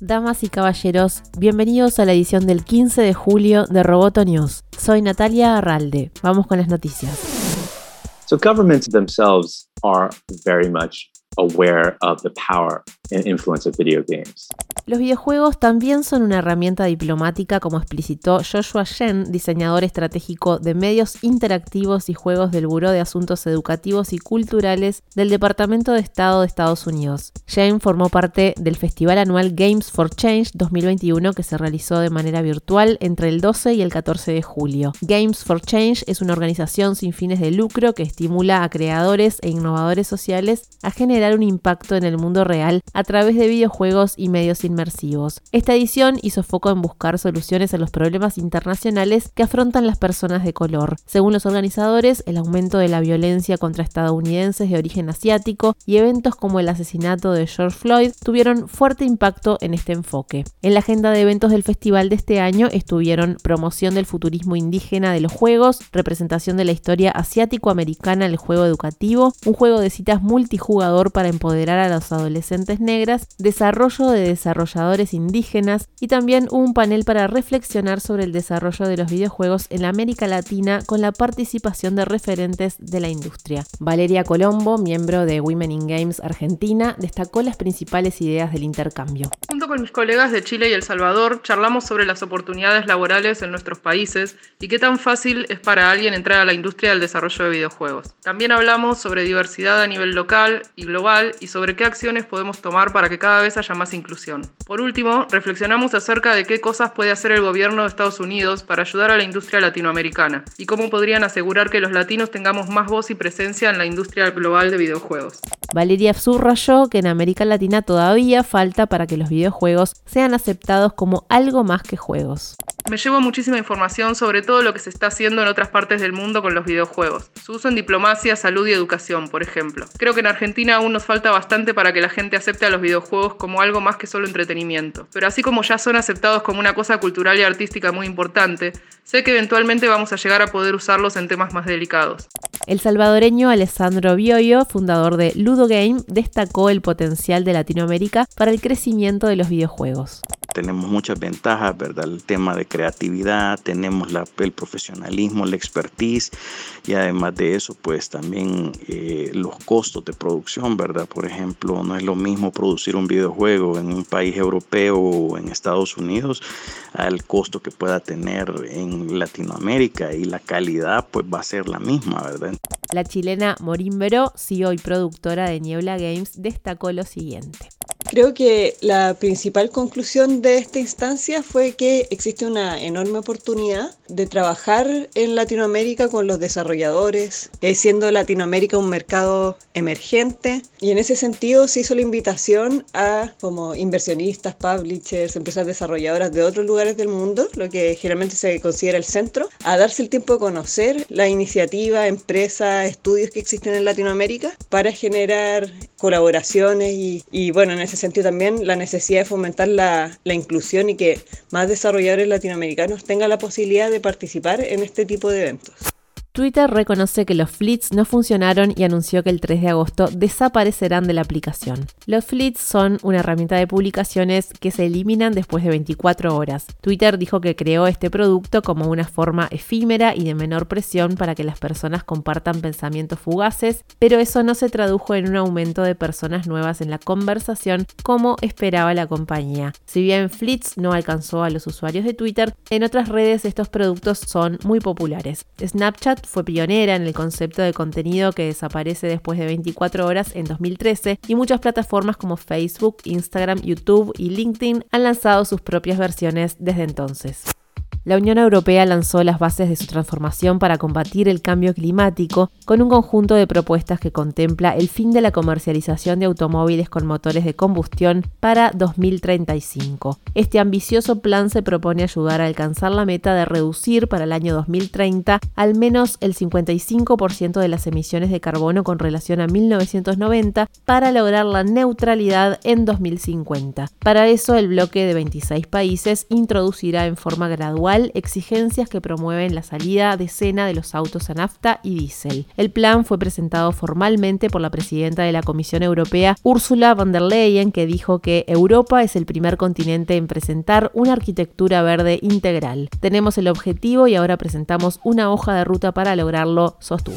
Damas y caballeros, bienvenidos a la edición del 15 de julio de Roboto News. Soy Natalia Arralde. Vamos con las noticias. So governments themselves are very much aware of the power and influence of video games. Los videojuegos también son una herramienta diplomática, como explicitó Joshua Shen, diseñador estratégico de medios interactivos y juegos del Buró de Asuntos Educativos y Culturales del Departamento de Estado de Estados Unidos. Shen formó parte del festival anual Games for Change 2021 que se realizó de manera virtual entre el 12 y el 14 de julio. Games for Change es una organización sin fines de lucro que estimula a creadores e innovadores sociales a generar un impacto en el mundo real a través de videojuegos y medios inmersivos. Esta edición hizo foco en buscar soluciones a los problemas internacionales que afrontan las personas de color. Según los organizadores, el aumento de la violencia contra estadounidenses de origen asiático y eventos como el asesinato de George Floyd tuvieron fuerte impacto en este enfoque. En la agenda de eventos del festival de este año estuvieron promoción del futurismo indígena de los juegos, representación de la historia asiático-americana del juego educativo, un juego de citas multijugador para empoderar a los adolescentes negras, desarrollo de desarrolladores indígenas y también un panel para reflexionar sobre el desarrollo de los videojuegos en América Latina con la participación de referentes de la industria. Valeria Colombo, miembro de Women in Games Argentina, destacó las principales ideas del intercambio. Junto con mis colegas de Chile y El Salvador, charlamos sobre las oportunidades laborales en nuestros países y qué tan fácil es para alguien entrar a la industria del desarrollo de videojuegos. También hablamos sobre diversidad a nivel local y global y sobre qué acciones podemos tomar para que cada vez haya más inclusión. Por último, reflexionamos acerca de qué cosas puede hacer el gobierno de Estados Unidos para ayudar a la industria latinoamericana y cómo podrían asegurar que los latinos tengamos más voz y presencia en la industria global de videojuegos. Valeria subrayó que en América Latina todavía falta para que los videojuegos sean aceptados como algo más que juegos. Me llevo muchísima información sobre todo lo que se está haciendo en otras partes del mundo con los videojuegos. Su uso en diplomacia, salud y educación, por ejemplo. Creo que en Argentina aún nos falta bastante para que la gente acepte a los videojuegos como algo más que solo entretenimiento. Pero así como ya son aceptados como una cosa cultural y artística muy importante, sé que eventualmente vamos a llegar a poder usarlos en temas más delicados. El salvadoreño Alessandro Bioyo, fundador de Ludo Game, destacó el potencial de Latinoamérica para el crecimiento de los videojuegos tenemos muchas ventajas, ¿verdad? El tema de creatividad, tenemos el profesionalismo, la expertise y además de eso, pues también eh, los costos de producción, ¿verdad? Por ejemplo, no es lo mismo producir un videojuego en un país europeo o en Estados Unidos al costo que pueda tener en Latinoamérica y la calidad pues va a ser la misma, ¿verdad? La chilena Morimbero, CEO y productora de Niebla Games, destacó lo siguiente. Creo que la principal conclusión de esta instancia fue que existe una enorme oportunidad de trabajar en Latinoamérica con los desarrolladores, eh, siendo Latinoamérica un mercado emergente. Y en ese sentido se hizo la invitación a como inversionistas, publishers, empresas desarrolladoras de otros lugares del mundo, lo que generalmente se considera el centro, a darse el tiempo de conocer la iniciativa, empresas, estudios que existen en Latinoamérica para generar colaboraciones y, y bueno, en ese sentido también la necesidad de fomentar la, la inclusión y que más desarrolladores latinoamericanos tengan la posibilidad de participar en este tipo de eventos. Twitter reconoce que los fleets no funcionaron y anunció que el 3 de agosto desaparecerán de la aplicación. Los fleets son una herramienta de publicaciones que se eliminan después de 24 horas. Twitter dijo que creó este producto como una forma efímera y de menor presión para que las personas compartan pensamientos fugaces, pero eso no se tradujo en un aumento de personas nuevas en la conversación como esperaba la compañía. Si bien Fleets no alcanzó a los usuarios de Twitter, en otras redes estos productos son muy populares. Snapchat fue pionera en el concepto de contenido que desaparece después de 24 horas en 2013 y muchas plataformas como Facebook, Instagram, YouTube y LinkedIn han lanzado sus propias versiones desde entonces. La Unión Europea lanzó las bases de su transformación para combatir el cambio climático con un conjunto de propuestas que contempla el fin de la comercialización de automóviles con motores de combustión para 2035. Este ambicioso plan se propone ayudar a alcanzar la meta de reducir para el año 2030 al menos el 55% de las emisiones de carbono con relación a 1990 para lograr la neutralidad en 2050. Para eso, el bloque de 26 países introducirá en forma gradual exigencias que promueven la salida de escena de los autos a nafta y diésel. El plan fue presentado formalmente por la presidenta de la Comisión Europea, Ursula von der Leyen, que dijo que Europa es el primer continente en presentar una arquitectura verde integral. Tenemos el objetivo y ahora presentamos una hoja de ruta para lograrlo, sostuvo.